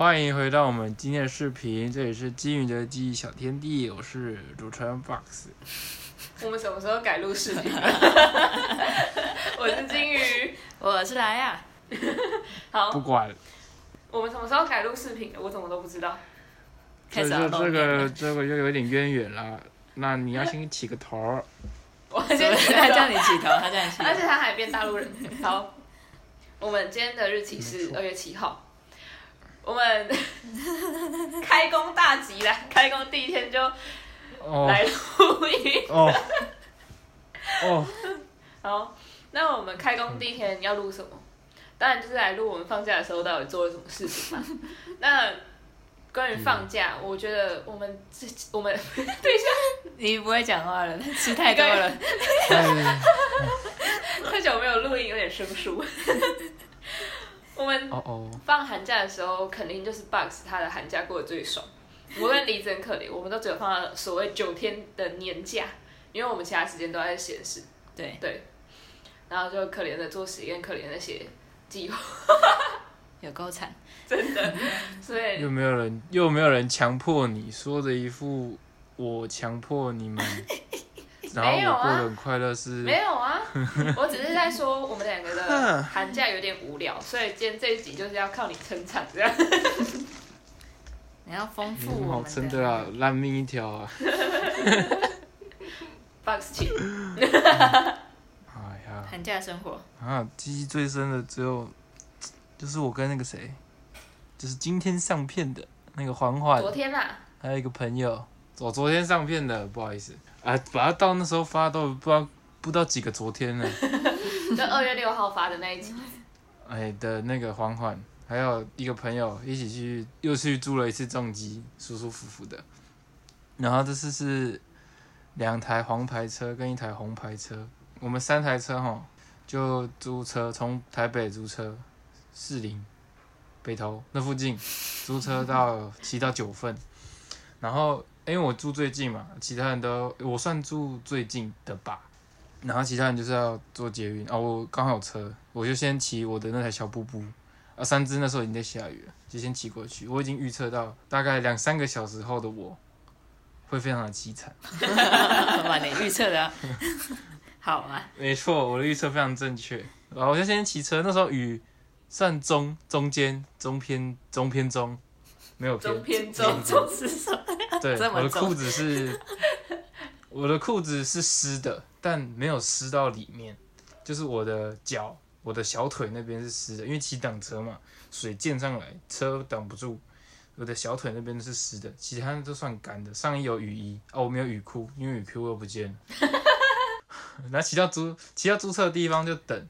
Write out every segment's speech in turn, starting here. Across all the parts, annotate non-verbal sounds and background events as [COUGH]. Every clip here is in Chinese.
欢迎回到我们今天的视频，这里是金鱼的记忆小天地，我是主持人 Box。[LAUGHS] 我们什么时候改录视频？[LAUGHS] 我是金鱼，我是来呀。好，不管，我们什么时候改录视频的？我怎么都不知道。这这这个这个又有点渊源了。那你要先起个头儿。[LAUGHS] 我先他叫你起头，他叫你起头。而且他还变大陆人。好，我们今天的日期是二月七号。我们 [LAUGHS] 开工大吉啦！开工第一天就来录音。哦。[LAUGHS] 哦。好，那我们开工第一天要录什么？当然就是来录我们放假的时候到底做了什么事情嘛。[LAUGHS] 那关于放假，我觉得我们这我们等一下，你不会讲话了，吃太多了。太久没有录音，有点生疏。我们放寒假的时候，肯定就是 Box 他的寒假过得最爽。无论离子很可怜，我们都只有放了所谓九天的年假，因为我们其他时间都在显示。对对，然后就可怜的做实验，可怜的写计划，[LAUGHS] 有够惨，真的。所以又没有人，又没有人强迫你，说着一副我强迫你们。[LAUGHS] 然后我过得，很快乐是？没有啊，[LAUGHS] 我只是在说我们两个的寒假有点无聊，所以今天这一集就是要靠你撑场这样。[LAUGHS] 你要丰富我们。好撑的啊，烂命一条啊。[LAUGHS] Box 请。哎呀。寒假生活。啊，记忆最深的只有，就是我跟那个谁，就是今天上片的那个环环。昨天啊。还有一个朋友，我昨天上片的，不好意思。啊，把它到那时候发都不知道不知道几个昨天了。[LAUGHS] 就二月六号发的那一集。哎的那个缓缓，还有一个朋友一起去又去租了一次重机，舒舒服服的。然后这次是两台黄牌车跟一台红牌车，我们三台车哈就租车从台北租车，士林、北投那附近租车到骑到九份，然后。因为我住最近嘛，其他人都我算住最近的吧，然后其他人就是要坐捷运啊，我刚好有车，我就先骑我的那台小布布，啊，三只那时候已经在下雨了，就先骑过去。我已经预测到大概两三个小时后的我会非常的凄惨。[LAUGHS] 哇，你预测的 [LAUGHS] 好啊？没错，我的预测非常正确。然后我就先骑车，那时候雨算中中间中偏中偏中。没有偏偏中中是什么？对，我的裤子是，我的裤子是湿的，但没有湿到里面，就是我的脚，我的小腿那边是湿的，因为骑挡车嘛，水溅上来，车挡不住，我的小腿那边是湿的，其他都算干的。上衣有雨衣，哦，我没有雨裤，因为雨裤又不见了。[LAUGHS] 然后骑到租骑到租车的地方就等，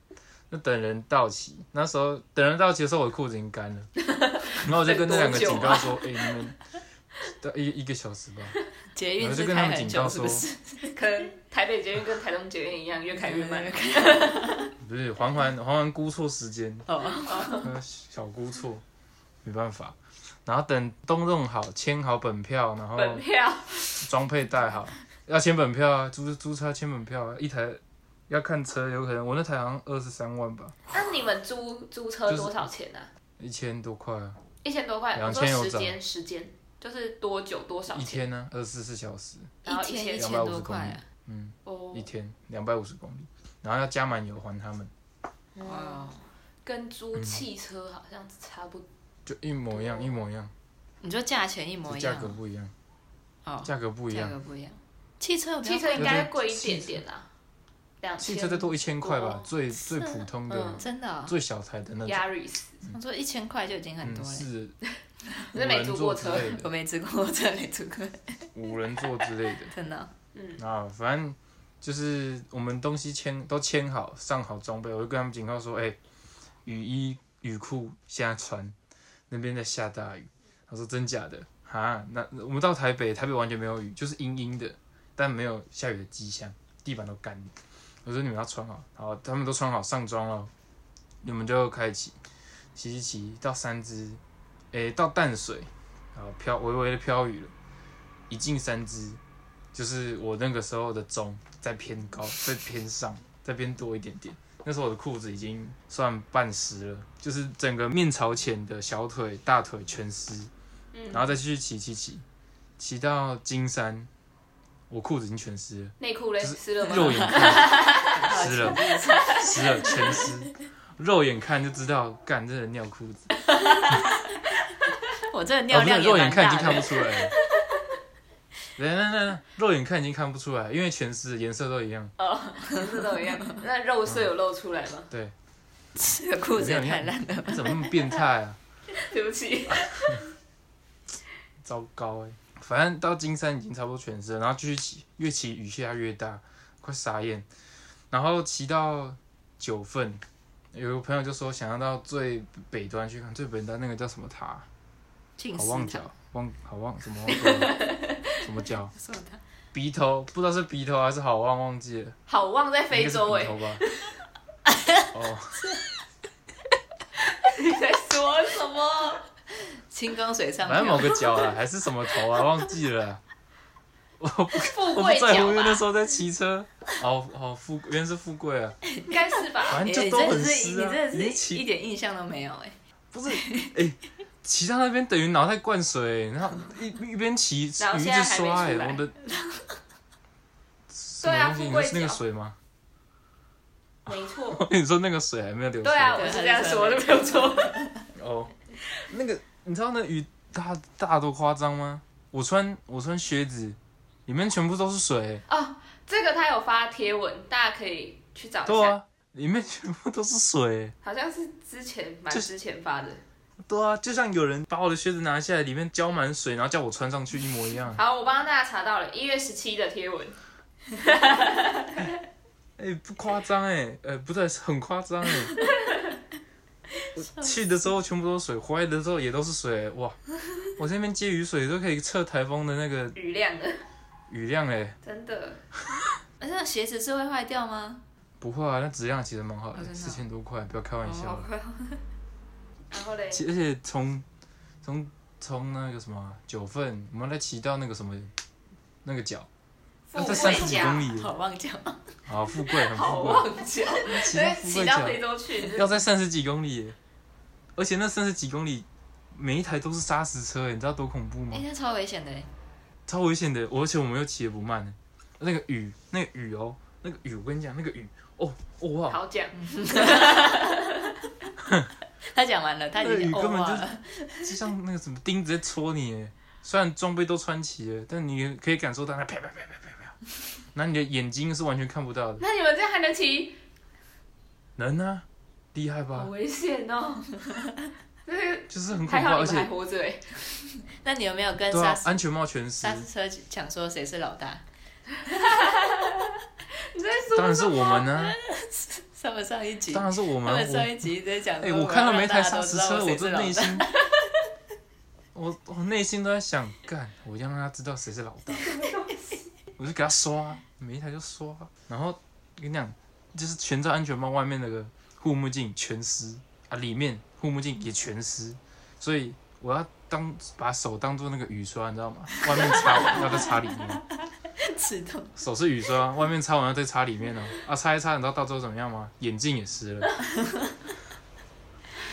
就等人到齐。那时候等人到齐的时候，我的裤子已经干了。然后我就跟那两个警告说：“ [LAUGHS] 哎，你们，一一个小时吧。”捷运是开很久，是不是？[LAUGHS] 可能台北捷运跟台东捷运一样，越开越慢。[LAUGHS] 不是，环环环环估错时间，小估错，没办法。然后等东弄好，签好本票，然后本票装配带好，要签本票啊，租租车签本票啊，一台要看车，有可能我那台好像二十三万吧。那你们租租车多少钱呢？一千多块啊！一千多块，两千时间时间就是多久多少？一天呢？二十四小时，然后一千两百五十公里，嗯，一天两百五十公里，然后要加满油还他们。哇，跟租汽车好像差不，就一模一样，一模一样。你说价钱一模一样？价格不一样。哦，价格不一样。价格不一样。汽车汽车应该贵一点点啦。汽车再多一千块吧，最最普通的，真的，最小台的那种。他说一千块就已经很多了。是，[LAUGHS] 是没坐过车，我没坐过车，没坐过。五人座之类的。[LAUGHS] 真的。嗯。啊，反正就是我们东西签都签好，上好装备，我就跟他们警告说：“哎，雨衣、雨裤现在穿，那边在下大雨。”他说：“真假的？哈，那我们到台北，台北完全没有雨，就是阴阴的，但没有下雨的迹象，地板都干。”我说你们要穿好，好，他们都穿好上妆了，你们就开始，骑骑骑到三只，诶，到淡水，然后飘微微的飘雨了，一进三只，就是我那个时候的钟在偏高，在偏上，在偏多一点点，那时候我的裤子已经算半湿了，就是整个面朝前的小腿、大腿全湿，然后再继续骑骑骑，骑到金山，我裤子已经全湿了，内裤嘞湿了吗？肉眼看湿了，[LAUGHS] 湿了全湿，肉眼看就知道，干这人尿裤子。我这尿量肉眼看已经看不出来了。[LAUGHS] 来来来，肉眼看已经看不出来，因为全湿，颜色都一样。哦，[LAUGHS] 颜色都一样。那肉色有露出来吗？对。这个裤子太烂了。怎么那么变态啊？对不起。糟糕哎！反正到金山已经差不多全身，然后继续骑，越骑雨下越大，快傻眼。然后骑到九份，有个朋友就说想要到最北端去看最北端那个叫什么塔？好望角，望好望什么？什么叫？鼻头，不知道是鼻头还是好望，忘记了。好望在非洲哎。[LAUGHS] 哦。你在说什么？[LAUGHS] 清宫水上。反正某个角啊，还是什么头啊，忘记了。[LAUGHS] 我不，富贵在乎，因为那时候在骑车。好好富，原来是富贵啊。应该是吧。[LAUGHS] 反正就都很湿啊。你真的是一点印象都没有哎。不是，哎。骑到那边等于脑袋灌水，然后一一边骑雨一直刷哎，我的对啊，你是那个水吗？没错。我跟你说那个水还没有流。对啊，我是这样说的，没有错。哦，[LAUGHS] 那个你知道那雨大大多夸张吗？我穿我穿靴子，里面全部都是水。哦，这个他有发贴文，大家可以去找一下。对啊，里面全部都是水。好像是之前蛮之前发的。对啊，就像有人把我的靴子拿下来，里面浇满水，然后叫我穿上去一模一样。好，我帮大家查到了一月十七的贴文。[LAUGHS] 哎，不夸张哎，呃，不对，很夸张哎。[LAUGHS] 去的时候全部都是水，回来的时候也都是水，哇！我这边接雨水都可以测台风的那个雨量的。雨量哎。真的。[LAUGHS] 那鞋子是会坏掉吗？不会啊，那质量其实蛮好的，四千多块，不要开玩笑。[LAUGHS] 然后嘞，而且从从从那个什么九份，我们来骑到那个什么那个角，那才三十几公里，好望角，好富贵，很富贵，好望角，骑到非洲去，要在三十几公里，而且那三十几公里每一台都是砂石车，你知道多恐怖吗？哎，那超危险的，超危险的，而且我们又骑的不慢，那个雨，那个雨哦，那个雨，我跟你讲，那个雨，哦，哇，好讲。[LAUGHS] [LAUGHS] 他讲完了，他已经根本就就像那个什么钉子在戳你，虽然装备都穿齐了，但你可以感受到那啪啪啪啪，[LAUGHS] 那你的眼睛是完全看不到的。那你们这样还能骑？能啊，厉害吧？好危险哦！[LAUGHS] 就是很恐怖，而且还活着哎。[LAUGHS] 那你有没有跟刹安全帽全湿？刹车抢说谁是老大？你在说当然是我们呢。上不上一集？当然是我们。他们上一集在讲。哎，我看到每台砂石车，我这内心，我我内心都在想，干，我要让他知道谁是老大。我就给他刷，每一台就刷。然后跟你讲，就是全罩安全帽外面那个护目镜全湿啊，里面护目镜也全湿，所以我要当把手当做那个雨刷，你知道吗？外面擦完要再擦里面。[LAUGHS] 手是雨刷，外面擦完要再擦里面哦。啊，擦一擦，你知道到最后怎么样吗？眼镜也湿了。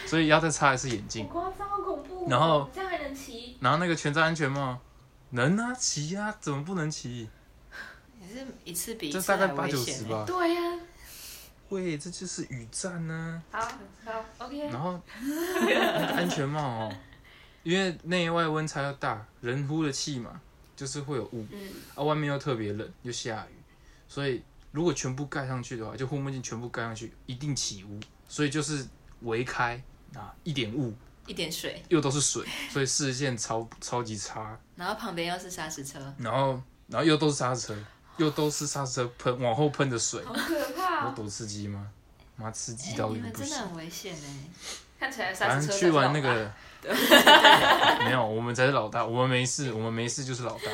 所以要再擦一次眼镜。夸张，好恐怖。然后这样还能骑？然后那个全罩安全帽，能啊，骑啊，怎么不能骑？也是一次比一次大概八九十吧。对呀。喂，这就是雨战呢。好，好，OK。然后那个安全帽哦，因为内外温差要大，人呼的气嘛。就是会有雾，啊，外面又特别冷，又下雨，所以如果全部盖上去的话，就护目镜全部盖上去，一定起雾。所以就是围开啊，一点雾，一点水，又都是水，所以视线超超级差。然后旁边又是砂石车，然后然后又都是砂石车，又都是砂石车喷往后喷的水，好可怕！有多刺激吗？妈刺激到一个不行，真的很危险哎。看起来砂石车去玩那个。[LAUGHS] 没有，我们才是老大，我们没事，我们没事就是老大。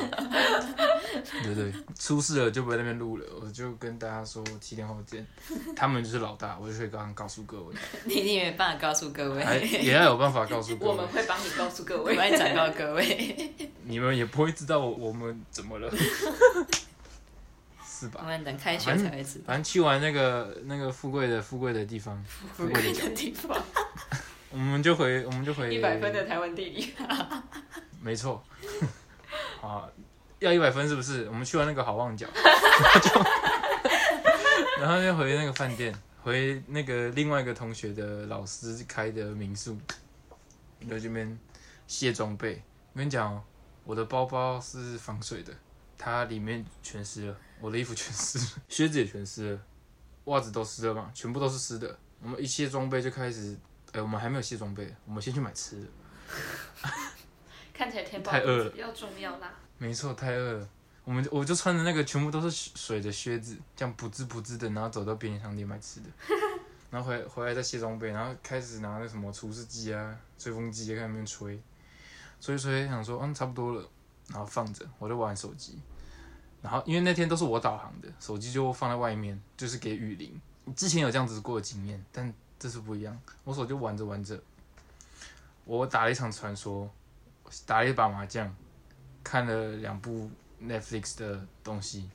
[LAUGHS] 对对，出事了就不在那边录了，我就跟大家说七天后见。他们就是老大，我就可以刚刚告诉各位。[LAUGHS] 你你没办法告诉各位，也要有办法告诉各位。我们会帮你告诉各位，我会转告各位。你们也不会知道我我们怎么了。是吧？我们等开学才会知道。反正去完那个那个富贵的富贵的地方，富贵的地方，[LAUGHS] 我们就回我们就回一百分的台湾地理。[LAUGHS] 没错。[LAUGHS] 啊，要一百分是不是？我们去完那个好望角，然后就回那个饭店，回那个另外一个同学的老师开的民宿，在这边卸装备。我跟你讲哦，我的包包是防水的，它里面全湿了，我的衣服全湿了，[LAUGHS] 靴子也全湿了，袜子都湿了嘛，全部都是湿的。我们一卸装备就开始，哎，我们还没有卸装备，我们先去买吃的。[LAUGHS] 看起来天太饿了，要重要啦。没错，太饿了。我们我就穿着那个全部都是水的靴子，这样不滋不滋的，然后走到便利商店买吃的，[LAUGHS] 然后回回来再卸装备，然后开始拿那什么除湿机啊、吹风机在那边吹，吹吹想说嗯差不多了，然后放着，我就玩手机。然后因为那天都是我导航的，手机就放在外面，就是给雨林。之前有这样子过的经验，但这次不一样，我手就玩着玩着，我打了一场传说。打了一把麻将，看了两部 Netflix 的东西，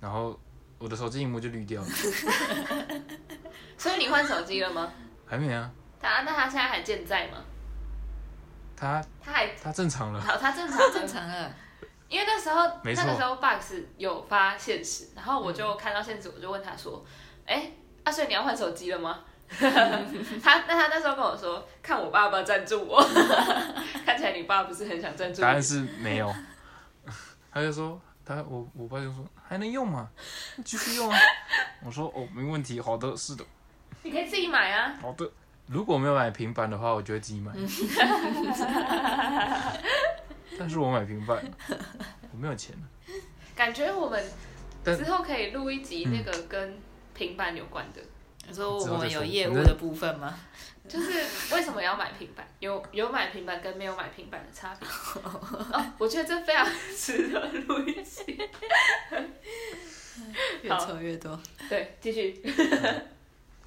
然后我的手机荧幕就绿掉了。[LAUGHS] 所以你换手机了吗？还没啊。他那他现在还健在吗？他他还他正常了。好，他正常正常了。[LAUGHS] 因为那时候那个时候 Box 有发现实，然后我就看到现实，我就问他说：“哎，阿所以你要换手机了吗？” [LAUGHS] 他那他那时候跟我说，看我爸爸赞助我，[LAUGHS] 看起来你爸不是很想赞助。答案是没有，他就说他我我爸就说还能用吗？继续用啊。我说哦没问题，好的是的。你可以自己买啊。好的，如果没有买平板的话，我就会自己买。[LAUGHS] 但是我买平板，我没有钱感觉我们之后可以录一集那个跟平板有关的。你说我们有业务的部分吗？就是为什么要买平板？有有买平板跟没有买平板的差别。[LAUGHS] 哦，我觉得这非常值得录一集。越抽越多。对，继续。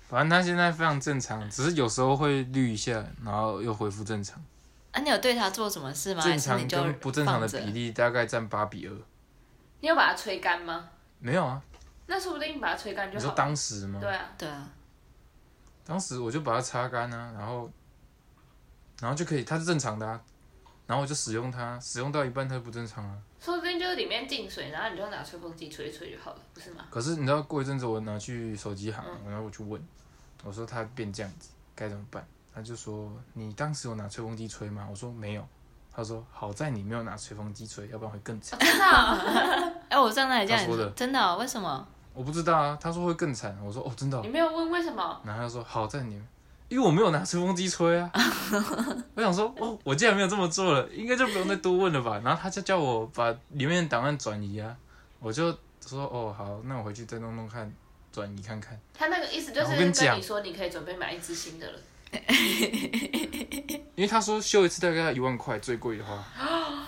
反正他现在非常正常，只是有时候会绿一下，然后又恢复正常。啊，你有对他做什么事吗？正常跟不正常的比例大概占八比二。你有把它吹干吗？没有啊。那说不定你把它吹干就好。你说当时吗？对啊，对啊。当时我就把它擦干啊，然后，然后就可以，它是正常的啊，然后我就使用它，使用到一半它就不正常了。说不定就是里面进水，然后你就拿吹风机吹一吹就好了，不是吗？可是你知道过一阵子我拿去手机行，然后我去问，我说它变这样子该怎么办？他就说你当时有拿吹风机吹吗？我说没有。他说好在你没有拿吹风机吹，要不然会更惨。[LAUGHS] 真的？[LAUGHS] 哎，我上那里这样说的，真的？为什么？我不知道啊，他说会更惨。我说哦，真的。你没有问为什么？然后他说好在你，因为我没有拿吹风机吹啊。[LAUGHS] 我想说哦，我既然没有这么做了，应该就不用再多问了吧。然后他就叫我把里面的档案转移啊，我就说哦好，那我回去再弄弄看，转移看看。他那个意思就是跟你说，你可以准备买一支新的了。[LAUGHS] 因为他说修一次大概要一万块，最贵的话。[GASPS]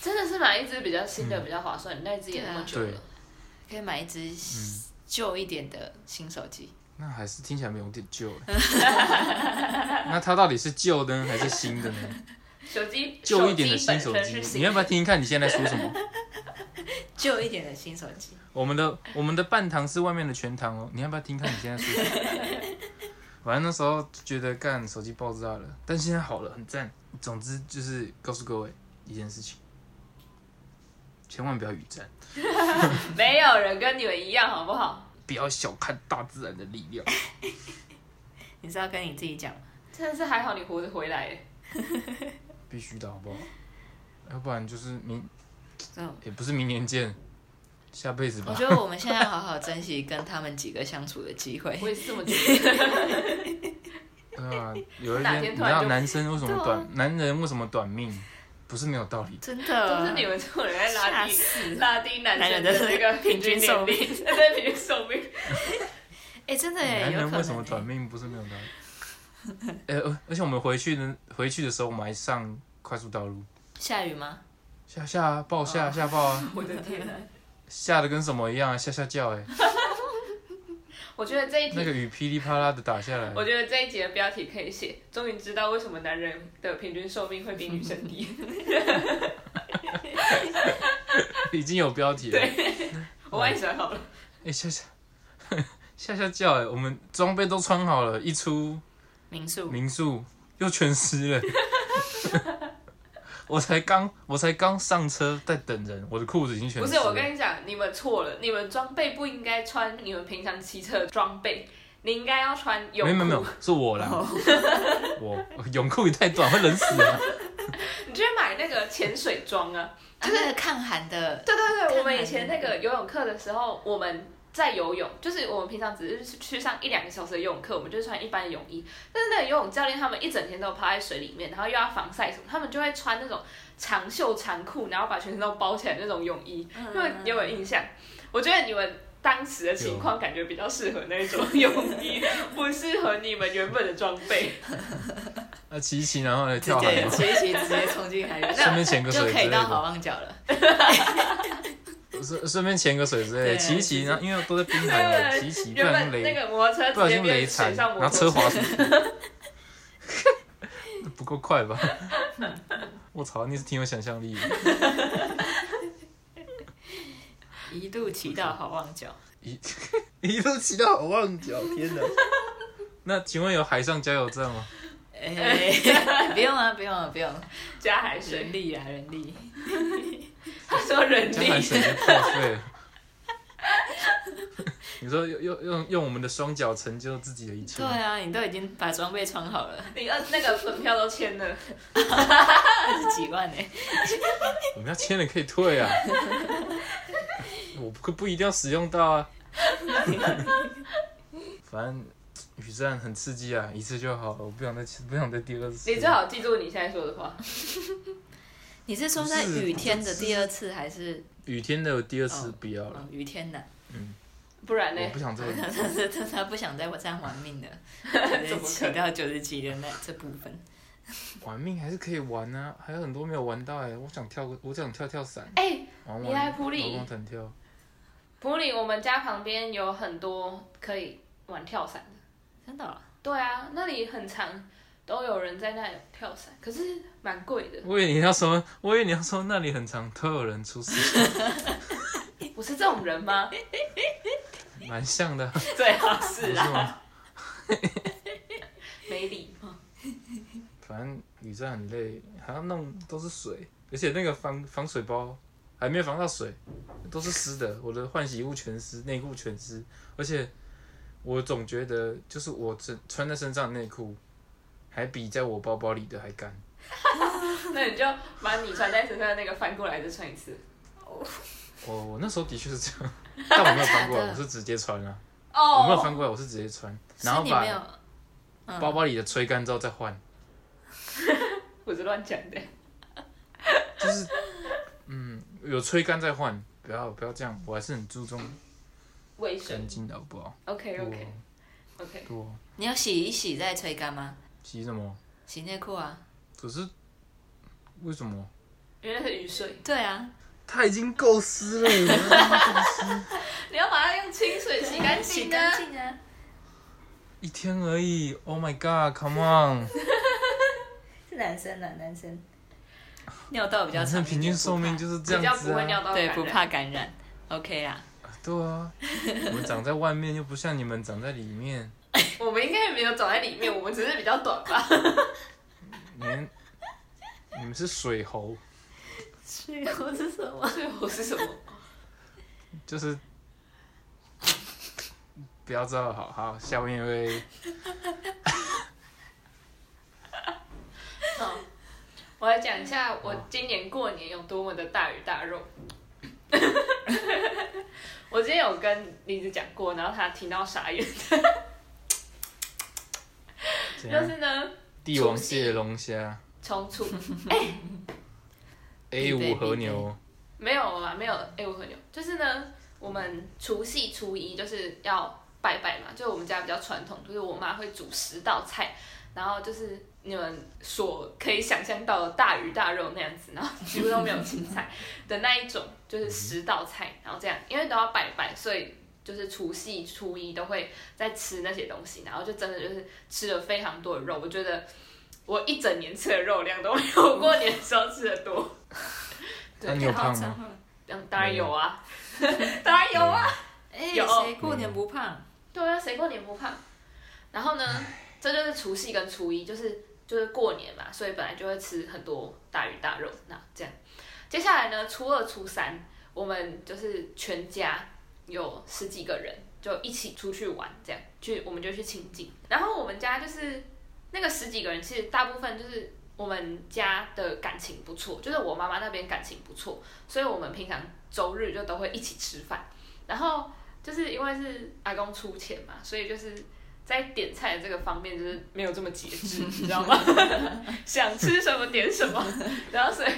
真的是买一支比较新的比较划算，那支也那么久了。可以买一支旧一点的新手机，那还是听起来没有点旧。[LAUGHS] 那它到底是旧呢，还是新的呢？手机旧一点的新手机，你要不要听听看？你现在说什么？[LAUGHS] 旧一点的新手机。我们的我们的半糖是外面的全糖哦，你要不要听看？你现在说什么？[LAUGHS] 反正那时候觉得干手机爆炸了，但现在好了，很赞。总之就是告诉各位一件事情，千万不要雨战。没有人跟你们一样，好不好？不要小看大自然的力量。[LAUGHS] 你是要跟你自己讲真的是还好你活着回来。必须的好不好？要不然就是明，也不是明年见，下辈子吧。我觉得我们现在好好珍惜跟他们几个相处的机会。[LAUGHS] 我也是这么觉得。[LAUGHS] 对啊，有一天你知道男生为什么短，男人为什么短命？不是没有道理，真的都是你们这种人在拉低拉低男人的那个平均寿命，对平均寿命。[LAUGHS] 哎，真的哎，男人为什么短命不是没有道理？哎，[LAUGHS] 而且我们回去的回去的时候，我们还上快速道路。下雨吗？下下啊，暴下下暴啊！[LAUGHS] 我的天哪！下的跟什么一样啊？下下叫哎。我觉得这一题那个雨噼里啪啦的打下来。我觉得这一集的标题可以写：终于知道为什么男人的平均寿命会比女生低。已经有标题了。对，我帮你想好了。哎，下下下下叫哎，我们装备都穿好了，一出民宿民宿又全湿了。[LAUGHS] 我才刚我才刚上车在等人，我的裤子已经全湿了。不是，我跟你讲，你们错了，你们装备不应该穿你们平常骑车的装备，你应该要穿泳裤。没有没有，是我啦，[LAUGHS] 我泳裤也太短，会冷死啊。[LAUGHS] 你去买那个潜水装啊，就是抗寒的。对对对，我们以前那个游泳课的时候，我们在游泳，就是我们平常只是去上一两个小时的游泳课，我们就穿一般的泳衣。但是那个游泳教练他们一整天都泡在水里面，然后又要防晒什么，他们就会穿那种长袖长裤，然后把全身都包起来那种泳衣，因为有印象。我觉得你们当时的情况感觉比较适合那种泳衣，不适合你们原本的装备。[LAUGHS] 那骑一骑，然后来跳海，骑一骑直接冲进海里，顺便潜个水就可以到好望角了。[LAUGHS] 顺顺便潜个水之类，骑一骑，然后因为都在冰海嘛，[LAUGHS] 骑一骑，不小心雷，不小心雷惨，然后车滑出去，[LAUGHS] 不够快吧？[LAUGHS] 我操，你是挺有想象力的。一度骑到好望角，一一度骑到好望角，天哪！那请问有海上加油站吗？哎，不用啊，不用啊，不用，加海水人力啊，人力。[LAUGHS] 他说人力。破碎了。[LAUGHS] 你说用用用用我们的双脚成就自己的一切。对啊，你都已经把装备穿好了，你呃那个门票都签了，二十几万呢。我们要签了可以退啊。我不不一定要使用到啊。反正。雨战很刺激啊，一次就好了，我不想再不想再第二次。你最好记住你现在说的话。你是说在雨天的第二次还是？雨天的第二次不要了。雨天的。嗯。不然呢？我不想再。他 [LAUGHS] 他他不想再这样玩命的，[LAUGHS] 骑到九十几的那这部分。[LAUGHS] 玩命还是可以玩啊，还有很多没有玩到哎，我想跳个，我想跳跳伞。哎，你来普里。高空弹跳。普里，我们家旁边有很多可以玩跳伞的。真的？对啊，那里很长，都有人在那里跳伞，可是蛮贵的。我以为你要说，我以为你要说那里很长，都有人出事。[LAUGHS] 我是这种人吗？蛮像的。最好是啊。[LAUGHS] 没礼貌。反正女生很累，还要弄都是水，而且那个防防水包还没有防到水，都是湿的。我的换洗物全湿，内裤全湿，而且。我总觉得，就是我穿穿在身上的内裤，还比在我包包里的还干。[LAUGHS] 那你就把你穿在身上的那个翻过来再穿一次。我我那时候的确是这样，但我没有翻过来，我是直接穿啊。哦。我没有翻过来，我是直接穿，然后把包包里的吹干之后再换。[LAUGHS] 我是乱讲的。[LAUGHS] 就是，嗯，有吹干再换，不要不要这样，我还是很注重卫生。干净的好不好？OK OK OK。多。你要洗一洗再吹干吗？洗什么？洗内裤啊。可是，为什么？因为是雨水。对啊。它已经够湿了，你 [LAUGHS] 要把它用清水洗干净啊。[LAUGHS] 一天而已，Oh my God，Come on。是男生啊，男生。尿道比较长。平均寿命就是这样子啊。对，不怕感染。OK 啊。对啊，我们长在外面又不像你们长在里面。[LAUGHS] 我们应该也没有走在里面，我们只是比较短吧。[LAUGHS] 你们，你们是水猴。水猴是什么？水猴是什么？就是，不要知道，好好，下面一位。[LAUGHS] 好，我来讲一下我今年过年有多么的大鱼大肉。我今天有跟李子讲过，然后他听到傻眼。就是呢，帝王蟹龙虾。冲醋。[LAUGHS] 哎。A 五和牛。没有啊，没有 A 五和牛。就是呢，我们除夕初一就是要拜拜嘛，就我们家比较传统，就是我妈会煮十道菜，然后就是你们所可以想象到的大鱼大肉那样子，然后几乎都没有青菜的那一种。就是十道菜，然后这样，因为都要拜拜，所以就是除夕初一都会在吃那些东西，然后就真的就是吃了非常多的肉。我觉得我一整年吃的肉量都没有过年时候吃的多。[LAUGHS] 那你有胖吗？[LAUGHS] 当然有啊，当然有啊，有谁过年不胖？对啊，谁过年不胖？然后呢，这就是除夕跟初一，就是就是过年嘛，所以本来就会吃很多大鱼大肉。那这样，接下来呢，初二、初三，我们就是全家有十几个人就一起出去玩，这样去我们就去清境。然后我们家就是那个十几个人，其实大部分就是我们家的感情不错，就是我妈妈那边感情不错，所以我们平常周日就都会一起吃饭。然后就是因为是阿公出钱嘛，所以就是。在点菜的这个方面，就是没有这么节制，你知道吗？[LAUGHS] 想吃什么点什么，[LAUGHS] 然后所以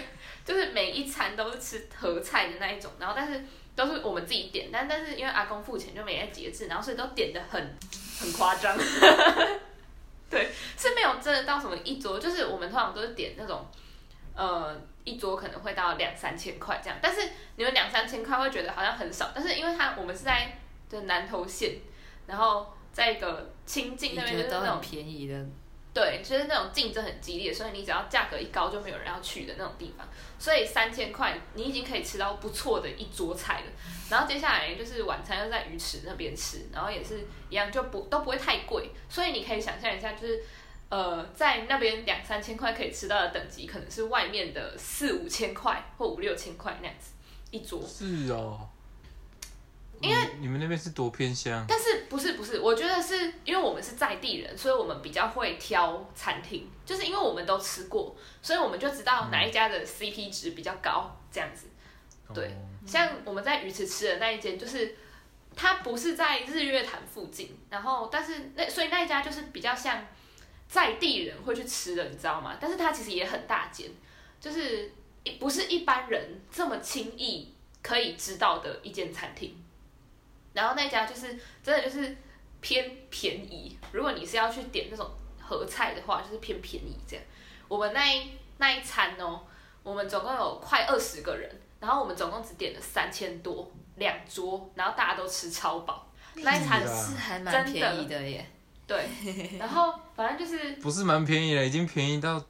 就是每一餐都是吃合菜的那一种，然后但是都是我们自己点，但但是因为阿公付钱就没在节制，然后所以都点的很很夸张，[LAUGHS] 对，是没有真的到什么一桌，就是我们通常都是点那种，呃，一桌可能会到两三千块这样，但是你们两三千块会觉得好像很少，但是因为它我们是在的南投县，然后。在一个清境那边就是那种便宜的，对，就是那种竞争很激烈，所以你只要价格一高就没有人要去的那种地方。所以三千块你已经可以吃到不错的一桌菜了。然后接下来就是晚餐又在鱼池那边吃，然后也是一样就不都不会太贵。所以你可以想象一下，就是呃在那边两三千块可以吃到的等级，可能是外面的四五千块或五六千块那样子一桌。是哦。因为你们那边是多偏乡，但是不是不是，我觉得是因为我们是在地人，所以我们比较会挑餐厅，就是因为我们都吃过，所以我们就知道哪一家的 CP 值比较高，这样子。对，像我们在鱼池吃的那一间，就是它不是在日月潭附近，然后但是那所以那一家就是比较像在地人会去吃的，你知道吗？但是它其实也很大间，就是不是一般人这么轻易可以知道的一间餐厅。然后那家就是真的就是偏便宜，如果你是要去点那种合菜的话，就是偏便宜这样。我们那一那一餐哦，我们总共有快二十个人，然后我们总共只点了三千多两桌，然后大家都吃超饱。那一餐是还蛮便宜的耶。对，[LAUGHS] 然后反正就是不是蛮便宜的，已经便宜到。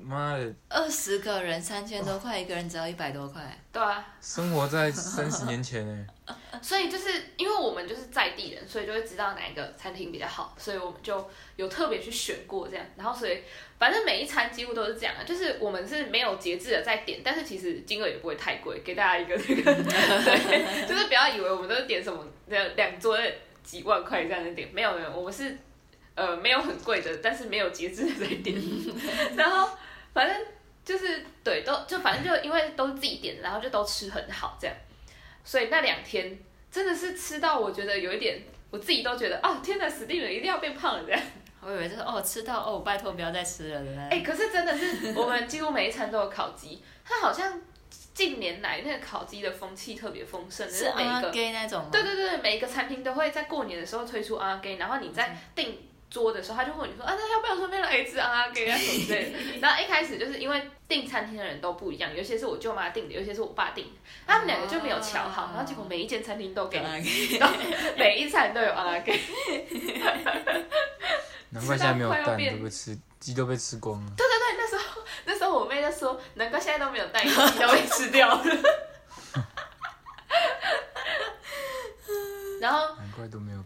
妈的！二十个人三千多块，一个人只要一百多块。对啊。生活在三十年前呢。[LAUGHS] 所以就是因为我们就是在地人，所以就会知道哪一个餐厅比较好，所以我们就有特别去选过这样。然后所以反正每一餐几乎都是这样啊，就是我们是没有节制的在点，但是其实金额也不会太贵，给大家一个那个，[LAUGHS] 对，就是不要以为我们都是点什么两两桌几万块这样的点，没有没有，我们是。呃，没有很贵的，但是没有节制的在点，[LAUGHS] 然后反正就是对，都就反正就因为都是自己点，然后就都吃很好这样，所以那两天真的是吃到我觉得有一点，我自己都觉得哦天哪，死定了，一定要变胖了这样。[LAUGHS] 我以为就是哦吃到哦拜托不要再吃了的哎，可是真的是我们几乎每一餐都有烤鸡，它好像近年来那个烤鸡的风气特别丰盛，是每一个那种，对对对，每一个餐厅都会在过年的时候推出阿给，然后你在订。桌的时候，他就问你说：“啊，那要不要顺便来吃啊？给啊什么之类的。[LAUGHS] ”然后一开始就是因为订餐厅的人都不一样，有些是我舅妈订的，有些是我爸订的，他们两个就没有瞧好，然后结果每一间餐厅都给，每一餐都有啊给。难怪现在没有蛋，都被吃鸡都被吃光了。对对对，那时候那时候我妹就说：“难怪现在都没有蛋，鸡都被吃掉了。”然后难怪都没有蛋。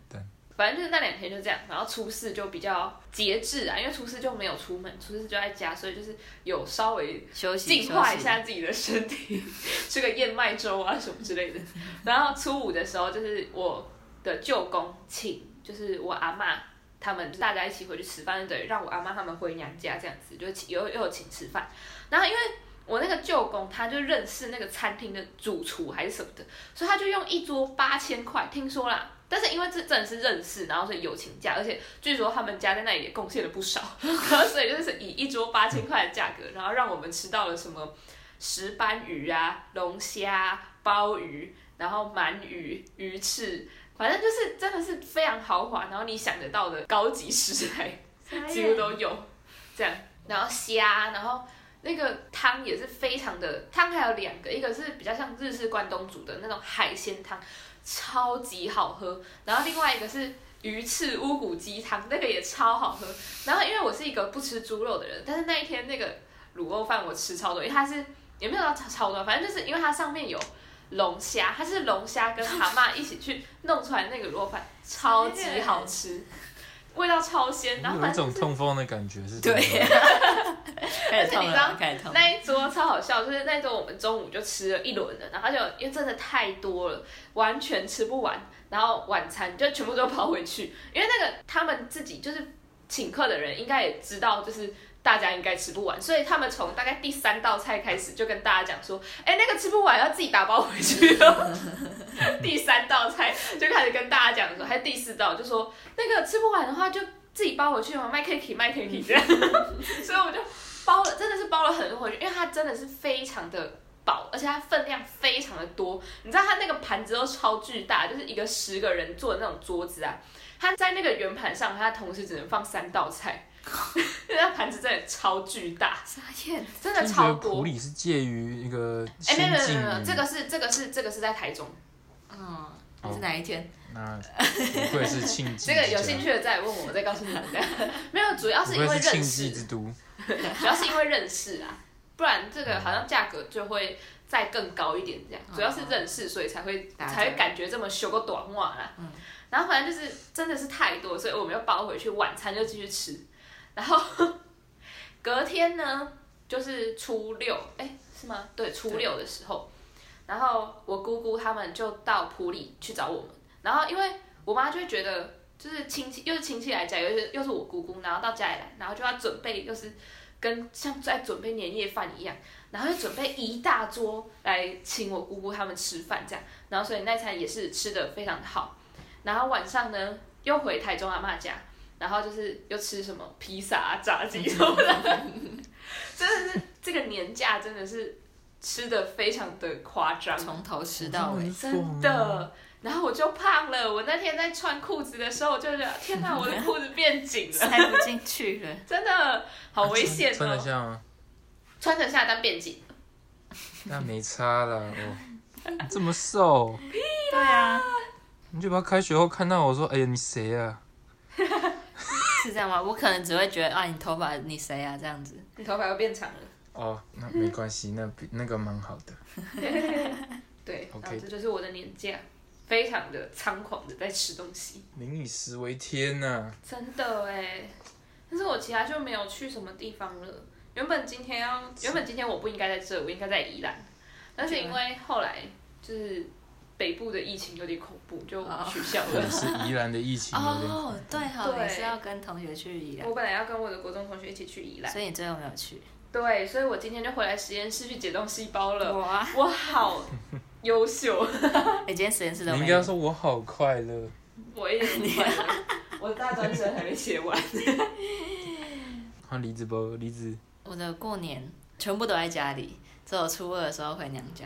反正就是那两天就这样，然后初四就比较节制啊，因为初四就没有出门，初四就在家，所以就是有稍微休息，净化一下自己的身体，[LAUGHS] 吃个燕麦粥啊什么之类的。然后初五的时候，就是我的舅公请，就是我阿妈他们大家一起回去吃饭，等于让我阿妈他们回娘家这样子，就请又又有请吃饭。然后因为我那个舅公他就认识那个餐厅的主厨还是什么的，所以他就用一桌八千块，听说啦。但是因为这真的是认识，然后所以友情价，而且据说他们家在那里也贡献了不少，[LAUGHS] 所以就是以一桌八千块的价格，然后让我们吃到了什么石斑鱼啊、龙虾、鲍鱼，然后鳗鱼、鱼翅，反正就是真的是非常豪华，然后你想得到的高级食材几乎都有，这样，然后虾，然后那个汤也是非常的，汤还有两个，一个是比较像日式关东煮的那种海鲜汤。超级好喝，然后另外一个是鱼翅乌骨鸡汤，那个也超好喝。然后因为我是一个不吃猪肉的人，但是那一天那个卤肉饭我吃超多，因为它是也没有到超超多，反正就是因为它上面有龙虾，它是龙虾跟蛤蟆一起去弄出来那个卤肉饭，超级好吃，味道超鲜。然后有一种痛风的感觉是。对。[LAUGHS] 而且你知道那一桌超好笑，就是那一桌我们中午就吃了一轮了，然后就因为真的太多了，完全吃不完，然后晚餐就全部都跑回去，因为那个他们自己就是请客的人应该也知道，就是。大家应该吃不完，所以他们从大概第三道菜开始就跟大家讲说：“哎，那个吃不完要自己打包回去哦。”第三道菜就开始跟大家讲说，还第四道就说那个吃不完的话就自己包回去嘛，卖 cake 卖 cake 这样。所以我就包了，真的是包了很多回去，因为它真的是非常的饱，而且它分量非常的多。你知道它那个盘子都超巨大，就是一个十个人坐的那种桌子啊，它在那个圆盘上，它同时只能放三道菜。盘子真的超巨大，真的超多。普里是介于一个哎，没有没有没有，这个是这个是这个是在台中，嗯，是哪一天？那不会是庆 [LAUGHS] 这个有兴趣的再问我，我再告诉你们。[LAUGHS] 没有，主要是因为认识，[LAUGHS] 主要是因为认识啊，不然这个好像价格就会再更高一点这样。主要是认识，所以才会才会感觉这么修个短袜啦。嗯，然后反正就是真的是太多，所以我们又包回去，晚餐就继续吃。然后隔天呢，就是初六，哎，是吗？对，初六的时候，然后我姑姑他们就到普里去找我们。然后因为我妈就会觉得，就是亲戚又是亲戚来家，又是又是我姑姑，然后到家里来，然后就要准备，又是跟像在准备年夜饭一样，然后就准备一大桌来请我姑姑他们吃饭这样。然后所以那餐也是吃的非常好。然后晚上呢，又回台中阿妈家。然后就是又吃什么披萨、炸鸡 [LAUGHS] 什么的，真的是这个年假真的是吃的非常的夸张，从头吃到尾，真的。然后我就胖了，我那天在穿裤子的时候，我就觉得天哪，我的裤子变紧了，塞不进去了，[LAUGHS] 真的好危险哦。穿得下吗？穿得下，但变紧那没差了哦，这么瘦。对啊。你就把开学后看到我说，哎呀，你谁啊？[LAUGHS] 是这样吗？我可能只会觉得啊，你头发你谁啊？这样子，你头发又变长了。哦，那没关系，那比那个蛮好的。[LAUGHS] 对，OK，这就是我的年假，非常的猖狂的在吃东西。民以食为天呐。真的哎，但是我其他就没有去什么地方了。原本今天要，原本今天我不应该在这，我应该在宜兰，但是因为后来就是。北部的疫情有点恐怖，就取消了。是宜兰的疫情有点哦，对哈，你是要跟同学去宜兰。我本来要跟我的国中同学一起去宜兰，所以你最后没有去。对，所以我今天就回来实验室去解冻细胞了。哇，我好优秀。[LAUGHS] 哎，今天实验室都你应该说我好快乐。我也很快乐。[LAUGHS] 我大专生还没写完。[LAUGHS] 换离子不？离子。我的过年全部都在家里，只有初二的时候回娘家。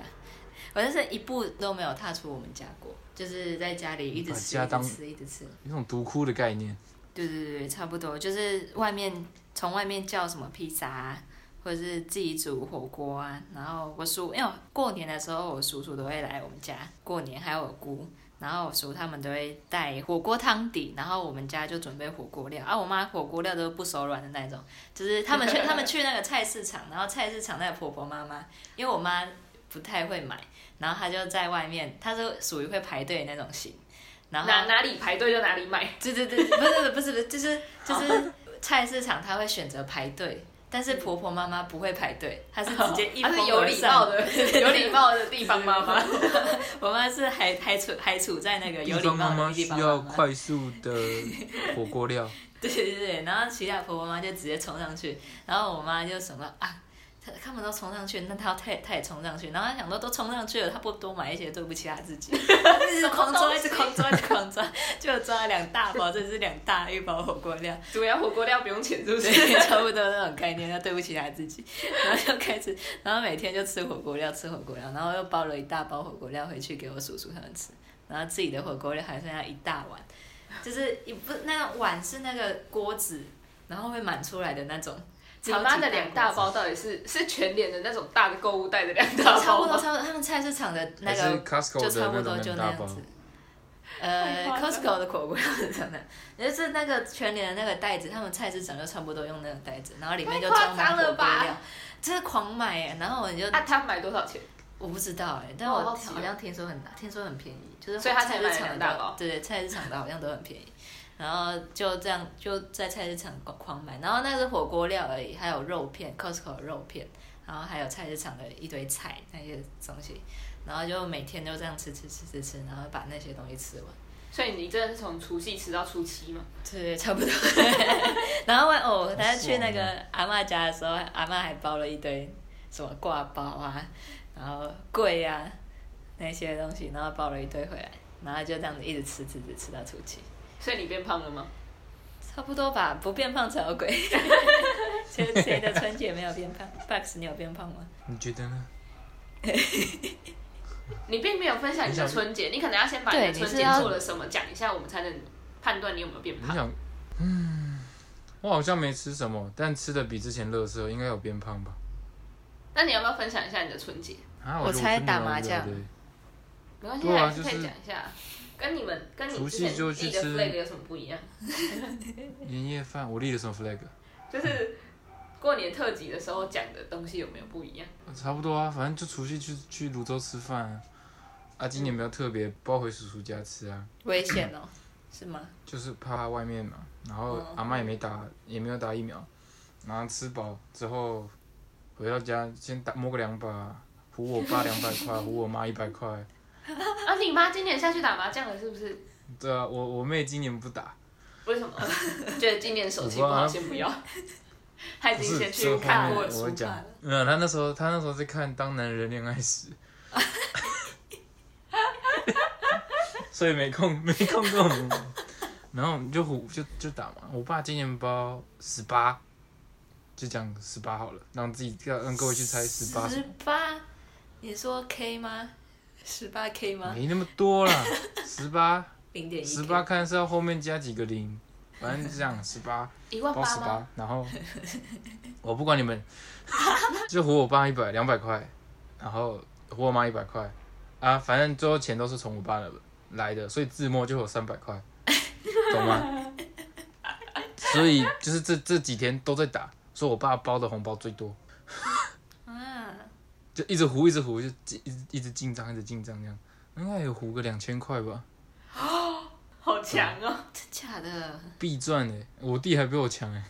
我就是一步都没有踏出我们家过，就是在家里一直吃，一直吃，一直吃。有种独窟的概念。对对对差不多，就是外面从外面叫什么披萨啊，或者是自己煮火锅啊。然后我叔，因为过年的时候我叔叔都会来我们家过年，还有我姑，然后我叔他们都会带火锅汤底，然后我们家就准备火锅料。啊，我妈火锅料都是不手软的那种，就是他们去他们去那个菜市场，然后菜市场那个婆婆妈妈，因为我妈不太会买。然后他就在外面，他是属于会排队那种型，然后哪哪里排队就哪里买。对对对，不是不是不是，就是 [LAUGHS] 就是菜市场他会选择排队，但是婆婆妈妈不会排队，她是直接一是有礼貌的 [LAUGHS] 有礼貌的地方妈妈。[LAUGHS] 我妈是还还处还处在那个有礼貌的地方需要快速的火锅料。对对对，然后其他婆婆妈就直接冲上去，然后我妈就什么啊。他他们都冲上去，那他他也他也冲上去，然后他想到都冲上去了，他不多买一些对不起他自己，[LAUGHS] 一直狂抓，[LAUGHS] 一直狂抓，一直狂抓，就抓了两大包，这是两大一包火锅料，主要火锅料不用钱，是不是？差不多那种概念，他对不起他自己，然后就开始，然后每天就吃火锅料，吃火锅料，然后又包了一大包火锅料回去给我叔叔他们吃，然后自己的火锅料还剩下一大碗，就是也不那个碗是那个锅子，然后会满出来的那种。你妈的两大包到底是是全脸的那种大的购物袋的两大包差不多，差不多，他们菜市场的那个就差不多就那样子。呃，Costco 的火锅是真的，也就是那个全脸的那个袋子，他们菜市场就差不多用那个袋子，然后里面就装满火锅料，真的狂买哎！然后我就啊，他买多少钱？我不知道哎，但我好像听说很听说很便宜，就是所以他才市场的，对对，菜市场的好像都很便宜。然后就这样就在菜市场狂买，然后那是火锅料而已，还有肉片，Costco 的肉片，然后还有菜市场的一堆菜那些东西，然后就每天都这样吃吃吃吃吃，然后把那些东西吃完。所以你真的是从除夕吃到初七吗？对，差不多。[LAUGHS] 然后我哦，他去那个阿妈家的时候，阿妈还包了一堆什么挂包啊，然后柜啊那些东西，然后包了一堆回来，然后就这样子一直吃吃吃吃到初七。所以你变胖了吗？差不多吧，不变胖才有鬼。[LAUGHS] 谁谁的春节没有变胖？Box，你有变胖吗？你觉得呢？[LAUGHS] 你并没有分享你的春节，你可能要先把你的春节做了什么讲一下，我们才能判断你有没有变胖。嗯，我好像没吃什么，但吃的比之前乐色，应该有变胖吧？那你要不要分享一下你的春节？我猜打麻将。没关系，还是可以讲一下。跟你们跟你之前立的 flag 有什么不一样？[LAUGHS] 年夜饭，我立了什么 flag？就是过年特辑的时候讲的东西有没有不一样？差不多啊，反正就除夕去去泸州吃饭啊。啊，今年比较特别，包回叔叔家吃啊。危险哦，是吗？就是怕外面嘛，然后阿妈也没打，也没有打疫苗，然后吃饱之后回到家先打摸个两把，胡我爸两百块，胡我妈一百块。[LAUGHS] 啊！你妈今年下去打麻将了，是不是？对啊，我我妹今年不打。为什么？[LAUGHS] 觉得今年手气不好，先不要。[LAUGHS] 她已经先去看过书了。没有，她那时候她那时候在看《当男人恋爱时》，所以没空没空跟我们。然后就胡就就打嘛。我爸今年包十八，就讲十八好了，让自己要让各位去猜十八。十八？你说 K 吗？十八 K 吗？没那么多啦，[LAUGHS] 十八，零点一，十八看是要后面加几个零，反正这样十八，包十八，然后 [LAUGHS] 我不管你们，就胡我爸一百两百块，然后胡我妈一百块，啊，反正最后钱都是从我爸那来的，所以自摸就有三百块，[LAUGHS] 懂吗？所以就是这这几天都在打，说我爸包的红包最多。就一直糊，一直糊，就一直一直进账，一直进账这样，应该有糊个两千块吧。啊，[GASPS] 好强哦！真假的？必赚哎，我弟还比我强哎。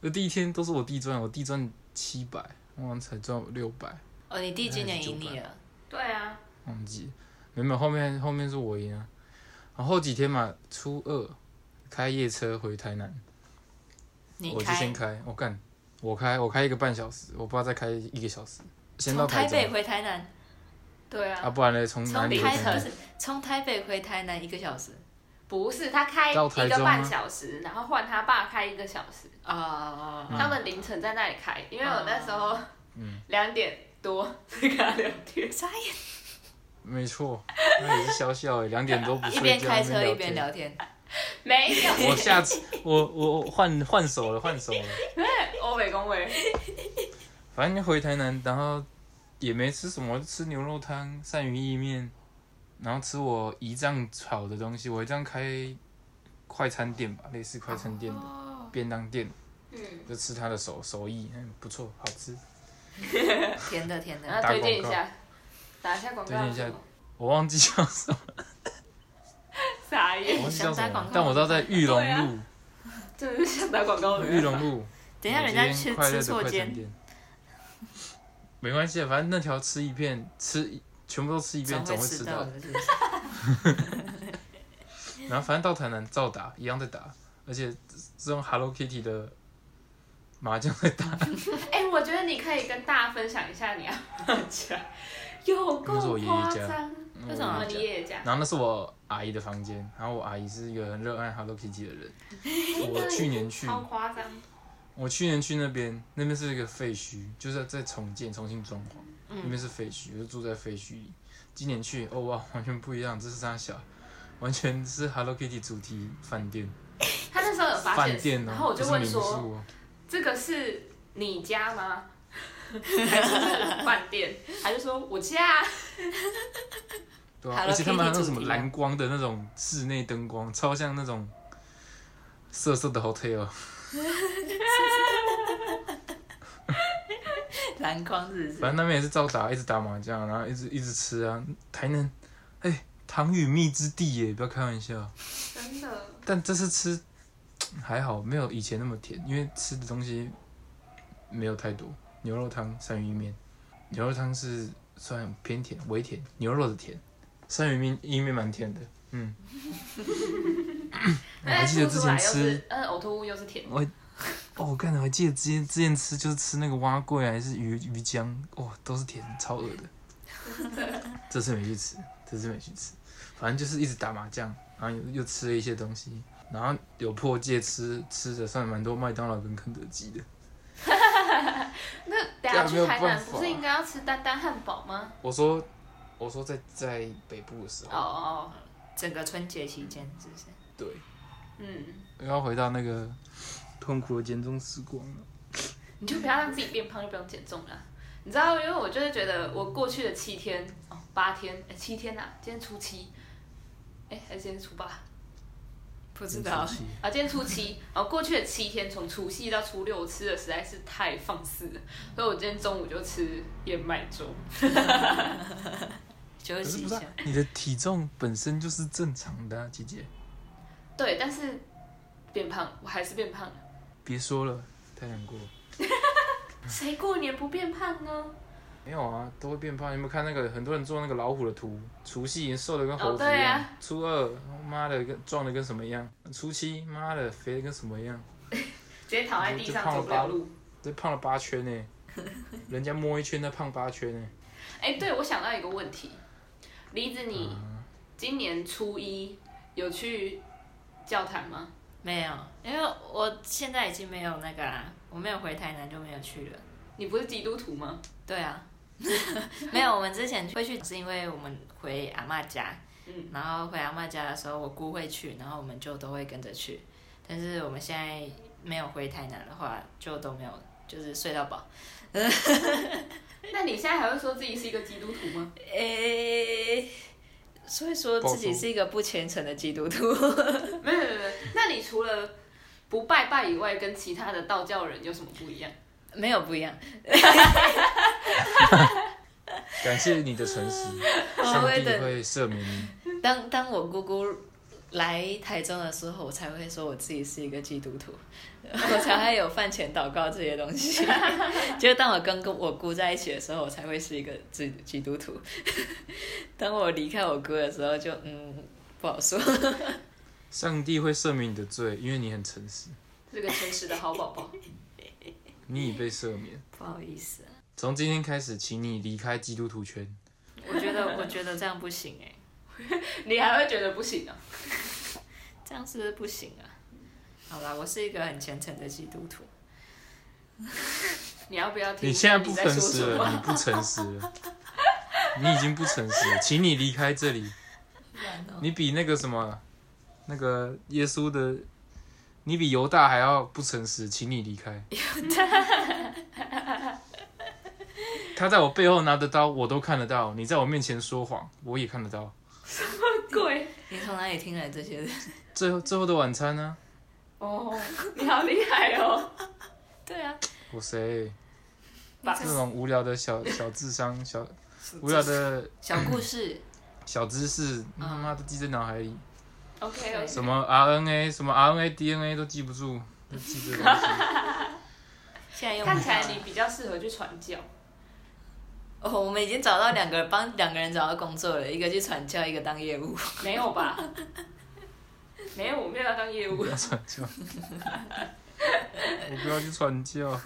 那第一天都是我弟赚，我弟赚七百，我才赚六百。哦，你弟今年赢你了？对啊。忘记，没有，后面后面是我赢啊。然后几天嘛，初二开夜车回台南，我就先开，我干，我开我开一个半小时，我爸再开一个小时。从台北回台南，对啊。啊，不然呢？从哪里？不是从台北回台南一个小时，不是他开一个半小时，然后换他爸开一个小时。啊他们凌晨在那里开，因为我那时候两点多在跟他聊天。没错，那也是笑笑哎，两点多不睡觉一边开车一边聊天。没有。我下次我我换换手了，换手了。[LAUGHS] 对，欧美恭维。反正回台南，然后也没吃什么，吃牛肉汤、鳝鱼意面，然后吃我姨丈炒的东西。我姨丈开快餐店吧，类似快餐店的便当店，就吃他的手手艺，嗯，不错，好吃。甜的甜的，然后推荐一下，打一下广告。推荐一下，我忘记叫什么。啥耶？我忘记叫什么，但我知道在玉龙路。[LAUGHS] 这是想打广告的。玉龙路。等一下，人家去吃错间。没关系，反正那条吃一片，吃全部都吃一遍，总会吃到。[LAUGHS] [LAUGHS] 然后反正到台南照打，一样在打，而且是用 Hello Kitty 的麻将在打。[LAUGHS] 哎，我觉得你可以跟大家分享一下你麻将，有够夸张。为什么你爷爷家？然后那是我阿姨的房间，然后我阿姨是一个很热爱 Hello Kitty 的人。我去年去。超夸张。我去年去那边，那边是一个废墟，就是在重建、重新装潢，那边是废墟，我就住在废墟里。今年去，哦哇，完全不一样，这是啥小，完全是 Hello Kitty 主题饭店。他那时候有发现，然后我就问说：“这个是你家吗？还是 [LAUGHS] 饭店？”他就说：“我家。[LAUGHS] ”对啊，而且他们还有什么蓝光的那种室内灯光，超像那种色色的 hotel。[LAUGHS] 篮筐是。反正那边也是照打，一直打麻将，然后一直一直吃啊。台南，哎，糖与蜜之地耶，不要开玩笑。真的。但这次吃还好，没有以前那么甜，因为吃的东西没有太多。牛肉汤、鳝鱼面，牛肉汤是算偏甜，微甜，牛肉的甜。鳝鱼面意面蛮甜的，嗯。[LAUGHS] 我 [LAUGHS] 还记得之前吃，嗯，呕吐物又是甜。我，哦，我看到，我记得之前之前吃就是吃那个蛙桂还是鱼鱼浆，哇，都是甜，超恶的。[LAUGHS] 这次没去吃，这次没去吃，反正就是一直打麻将，然后又又吃了一些东西，然后有破戒吃吃的算蛮多麦当劳跟肯德基的。[LAUGHS] 那等下去台南不是应该要吃丹丹汉堡吗？我说，我说在在北部的时候。哦哦，整个春节期间是不是？对。嗯。要回到那个痛苦的减重时光了。[LAUGHS] 你就不要让自己变胖，就不用减重了。你知道，因为我就是觉得我过去的七天哦，八天哎，七天呐，今天初七，哎，还是今天初八？不知道啊，今天初七，然后过去的七天，从除夕到初六我吃的实在是太放肆了，所以我今天中午就吃燕麦粥。[LAUGHS] 休息一下。[LAUGHS] 你的体重本身就是正常的，姐姐。对，但是变胖，我还是变胖了。别说了，太难过。[LAUGHS] 谁过年不变胖呢？没有啊，都会变胖。有没有看那个很多人做那个老虎的图？除夕已经瘦的跟猴子一样，初二妈的跟壮的跟什么一样，初七妈的肥的跟什么一样，[LAUGHS] 直接躺在地上走不了路。这胖了八圈呢，人家摸一圈，那胖八圈呢。哎，对，我想到一个问题，梨子，你今年初一有去教堂吗？没有，因为我现在已经没有那个啦，我没有回台南就没有去了。你不是基督徒吗？对啊。[LAUGHS] 没有，我们之前会去是因为我们回阿妈家，然后回阿妈家的时候，我姑会去，然后我们就都会跟着去。但是我们现在没有回台南的话，就都没有，就是睡到饱。[LAUGHS] 那你现在还会说自己是一个基督徒吗？诶，所以说自己是一个不虔诚的基督徒。[LAUGHS] 没有没有没有，那你除了不拜拜以外，跟其他的道教人有什么不一样？没有不一样。[LAUGHS] 感谢你的诚实，[LAUGHS] 上帝会赦免你。当当我姑姑来台中的时候，我才会说我自己是一个基督徒，[LAUGHS] 我才会有饭前祷告这些东西。[LAUGHS] 就当我跟跟我姑在一起的时候，我才会是一个基基督徒。[LAUGHS] 当我离开我姑的时候，就嗯不好说。上帝会赦免你的罪，因为你很诚实。是个诚实的好宝宝。你已被赦免。不好意思。从今天开始，请你离开基督徒圈。我觉得，我觉得这样不行哎。[LAUGHS] 你还会觉得不行啊？[LAUGHS] 这样是不是不行啊？好啦，我是一个很虔诚的基督徒。[LAUGHS] 你要不要听？你现在不诚实了，你不诚实了。你已经不诚实了，请你离开这里。你比那个什么，那个耶稣的。你比犹大还要不诚实，请你离开。犹大，他在我背后拿的刀，我都看得到。你在我面前说谎，我也看得到。什么鬼？你从哪里听来这些？最后最后的晚餐呢？哦，你好厉害哦！对啊。我谁？这种无聊的小 [LAUGHS] 小智商、小无聊的 [CLEARS THROAT] 小故事、[CLEARS THROAT] 小知识，他妈都记在脑海里。OK，什么 RNA，什么 RNA，DNA 都记不住，都记这东西。[LAUGHS] [LAUGHS] 看起来你比较适合去传教。哦，我们已经找到两个帮两个人找到工作了，一个去传教，一个当业务。没有吧？没有，我没有要当业务。要传教。我不要去传教。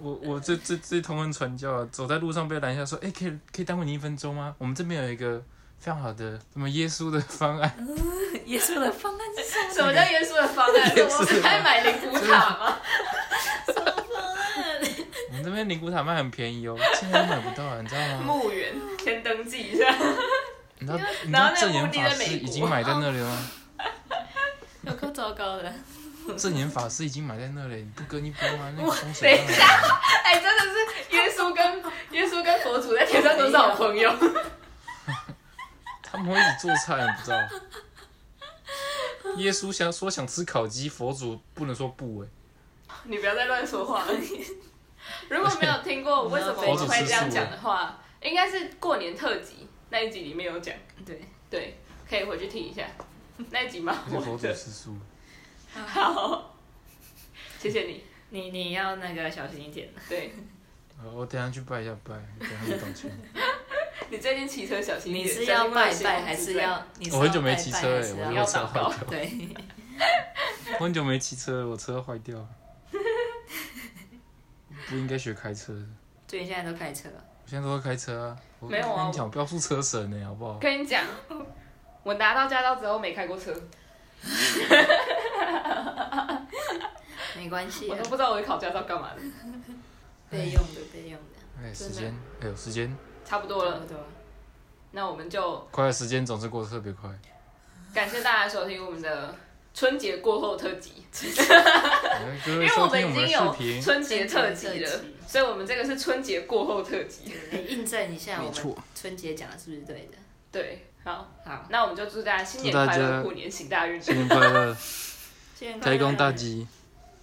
我我这这这同人传教，走在路上被拦下说，哎，可以可以耽误你一分钟吗？我们这边有一个。非常好的，什么耶稣的方案？[LAUGHS] 耶稣的方案是什么？什么叫耶稣的方案？我是在买灵骨塔吗？这边灵骨塔卖很便宜哦，[LAUGHS] 现在买不到了，你知道吗？墓园先登记一下。你知道你知道证言法师已经买在那里了吗？[LAUGHS] 有够糟糕的。证言法师已经买在那里，你不跟一波吗？那风水。等一下，哎，真的是耶稣跟 [LAUGHS] 耶稣跟佛祖在天上都是好朋友。他们会一起做菜，你不知道？耶稣想说想吃烤鸡，佛祖不能说不哎。你不要再乱说话了。[LAUGHS] 如果没有听过为什么 [LAUGHS] 我会这样讲的话，应该是过年特辑那一集里面有讲。对对，可以回去听一下那一集吗？佛祖吃素。好，谢谢你。你你要那个小心一点。对。我等下去拜一下拜，等下去道歉。[LAUGHS] 你最近骑车小心一点。你是要拜拜还是要？我很久没骑车哎，我车坏掉。对。我很久没骑车，我车坏掉。不应该学开车。对，现在都开车。我现在都会开车啊。没有啊。跟你讲，不要负车神呢，好不好？跟你讲，我拿到驾照之后没开过车。没关系。我都不知道我考驾照干嘛的。备用的，备用的。哎，时间，哎呦，时间。差不多了。那我们就。快的时间总是过得特别快。感谢大家收听我们的。春节过后特辑，[LAUGHS] 因为我们已经有春节特辑了，所以我们这个是春节过后特辑。印证一下，我们春节讲的是不是对的？对，好，好，那我们就祝大家新年快乐，虎年行大运，新年快乐，[LAUGHS] 开工大吉，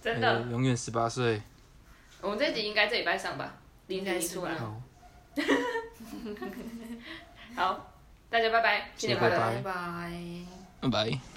真的，永远十八岁。我们这集应该这礼拜上吧？应该出来。好，好，大家拜拜，新年快乐，拜拜，拜拜。